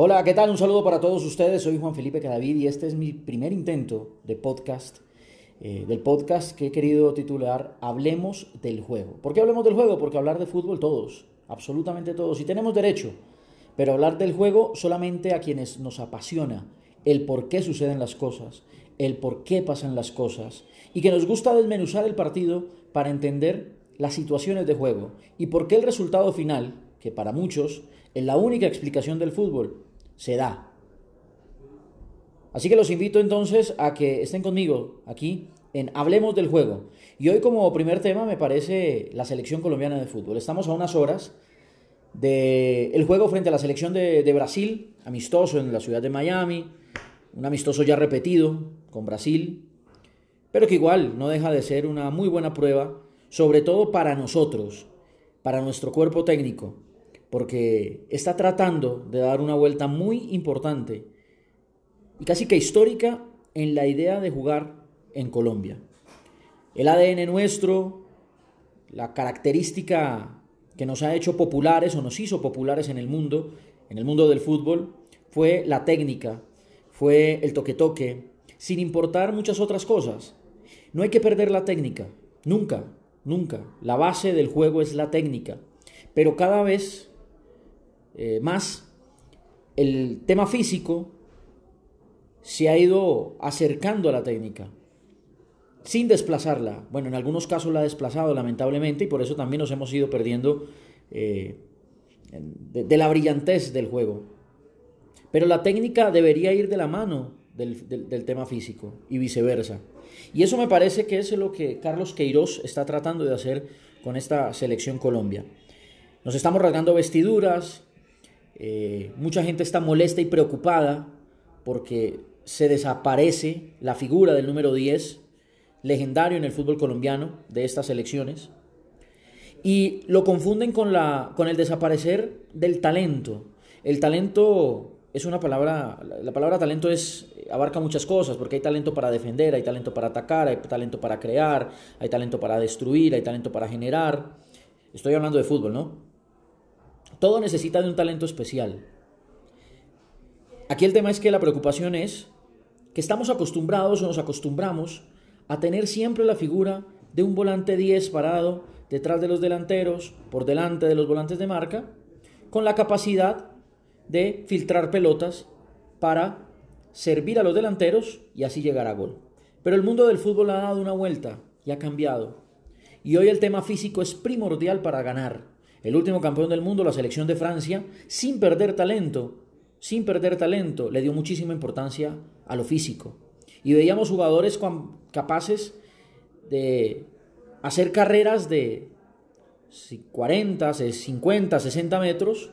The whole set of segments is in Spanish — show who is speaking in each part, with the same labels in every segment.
Speaker 1: Hola, ¿qué tal? Un saludo para todos ustedes. Soy Juan Felipe Cadavid y este es mi primer intento de podcast, eh, del podcast que he querido titular Hablemos del juego. ¿Por qué hablemos del juego? Porque hablar de fútbol todos, absolutamente todos, y tenemos derecho, pero hablar del juego solamente a quienes nos apasiona el por qué suceden las cosas, el por qué pasan las cosas, y que nos gusta desmenuzar el partido para entender las situaciones de juego y por qué el resultado final, que para muchos es la única explicación del fútbol, se da. Así que los invito entonces a que estén conmigo aquí en Hablemos del Juego. Y hoy como primer tema me parece la selección colombiana de fútbol. Estamos a unas horas del juego frente a la selección de, de Brasil, amistoso en la ciudad de Miami, un amistoso ya repetido con Brasil, pero que igual no deja de ser una muy buena prueba, sobre todo para nosotros, para nuestro cuerpo técnico, porque está tratando de dar una vuelta muy importante y casi que histórica en la idea de jugar en Colombia. El ADN nuestro, la característica que nos ha hecho populares o nos hizo populares en el mundo, en el mundo del fútbol, fue la técnica, fue el toque-toque, sin importar muchas otras cosas. No hay que perder la técnica, nunca, nunca. La base del juego es la técnica, pero cada vez eh, más, el tema físico se ha ido acercando a la técnica, sin desplazarla. Bueno, en algunos casos la ha desplazado lamentablemente y por eso también nos hemos ido perdiendo eh, de, la brillantez del juego. Pero la técnica debería ir de la mano del, del, tema físico y viceversa. Y eso me parece que es lo que Carlos Queiroz está tratando de hacer con esta selección Colombia. Nos estamos rasgando vestiduras, eh, mucha gente está molesta y preocupada porque se desaparece la figura del número 10, legendario en el fútbol colombiano de estas elecciones, y lo confunden con, la, con el desaparecer del talento. El talento es una palabra, la palabra talento es, abarca muchas cosas, porque hay talento para defender, hay talento para atacar, hay talento para crear, hay talento para destruir, hay talento para generar. Estoy hablando de fútbol, ¿no? Todo necesita de un talento especial. Aquí el tema es que la preocupación es que estamos acostumbrados o nos acostumbramos a tener siempre la figura de un volante 10 parado detrás de los delanteros, por delante de los volantes de marca, con la capacidad de filtrar pelotas para servir a los delanteros y así llegar a gol. Pero el mundo del fútbol ha dado una vuelta y ha cambiado. Y hoy el tema físico es primordial para ganar. El último campeón del mundo, la selección de Francia, sin perder talento, sin perder talento, le dio muchísima importancia a lo físico. Y veíamos jugadores capaces de hacer carreras de 40, 50, 60 metros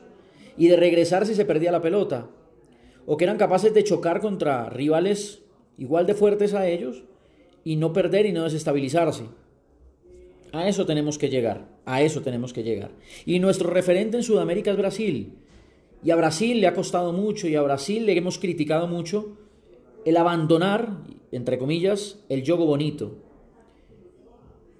Speaker 1: y de regresar si se perdía la pelota. O que eran capaces de chocar contra rivales igual de fuertes a ellos y no perder y no desestabilizarse. A eso tenemos que llegar, a eso tenemos que llegar. Y nuestro referente en Sudamérica es Brasil. Y a Brasil le ha costado mucho y a Brasil le hemos criticado mucho el abandonar, entre comillas, el yogo bonito.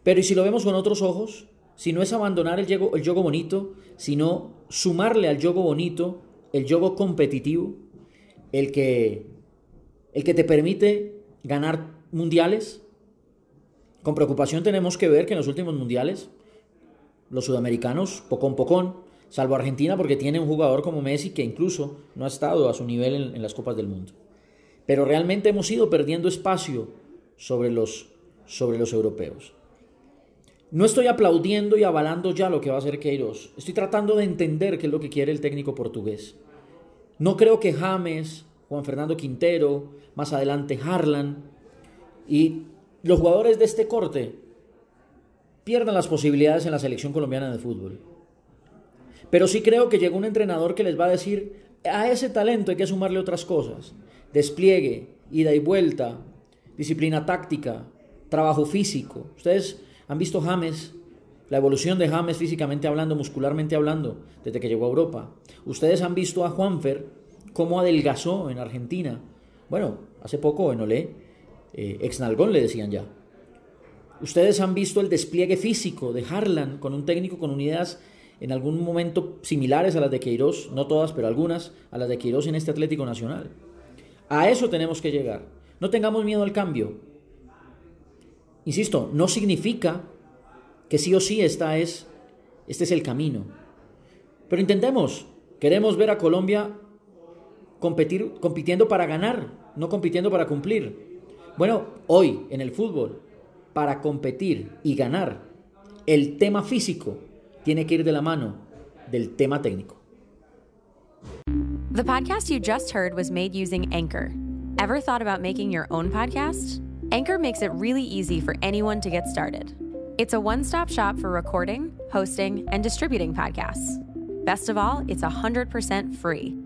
Speaker 1: Pero ¿y si lo vemos con otros ojos? Si no es abandonar el yogo, el yogo bonito, sino sumarle al yogo bonito el yogo competitivo, el que, el que te permite ganar mundiales, con preocupación tenemos que ver que en los últimos mundiales los sudamericanos, pocón pocón, salvo Argentina porque tiene un jugador como Messi que incluso no ha estado a su nivel en, las Copas del Mundo. Pero realmente hemos ido perdiendo espacio sobre los, sobre los europeos. No estoy aplaudiendo y avalando ya lo que va a hacer Queiroz. Estoy tratando de entender qué es lo que quiere el técnico portugués. No creo que James, Juan Fernando Quintero, más adelante Harlan y los jugadores de este corte pierdan las posibilidades en la selección colombiana de fútbol. Pero sí creo que llegó un entrenador que les va a decir, a ese talento hay que sumarle otras cosas. Despliegue, ida y vuelta, disciplina táctica, trabajo físico. Ustedes han visto James, la evolución de James físicamente hablando, muscularmente hablando, desde que llegó a Europa. Ustedes han visto a Juanfer cómo adelgazó en Argentina. Bueno, hace poco en Olé eh, exnalgón le decían ya. Ustedes han visto el despliegue físico de Harlan con un técnico con unidades en algún momento similares a las de Queiroz, no todas, pero algunas, a las de Queiroz en este Atlético Nacional. A eso tenemos que llegar. No tengamos miedo al cambio. Insisto, no significa que sí o sí esta es, este es el camino. Pero intentemos. Queremos ver a Colombia competir, compitiendo para ganar, no compitiendo para cumplir. Bueno, hoy en el fútbol, para competir y ganar, el tema físico tiene que ir de la mano del tema técnico.
Speaker 2: The podcast you just heard was made using Anchor. Ever thought about making your own podcast? Anchor makes it really easy for anyone to get started. It's a one stop shop for recording, hosting, and distributing podcasts. Best of all, it's 100% free.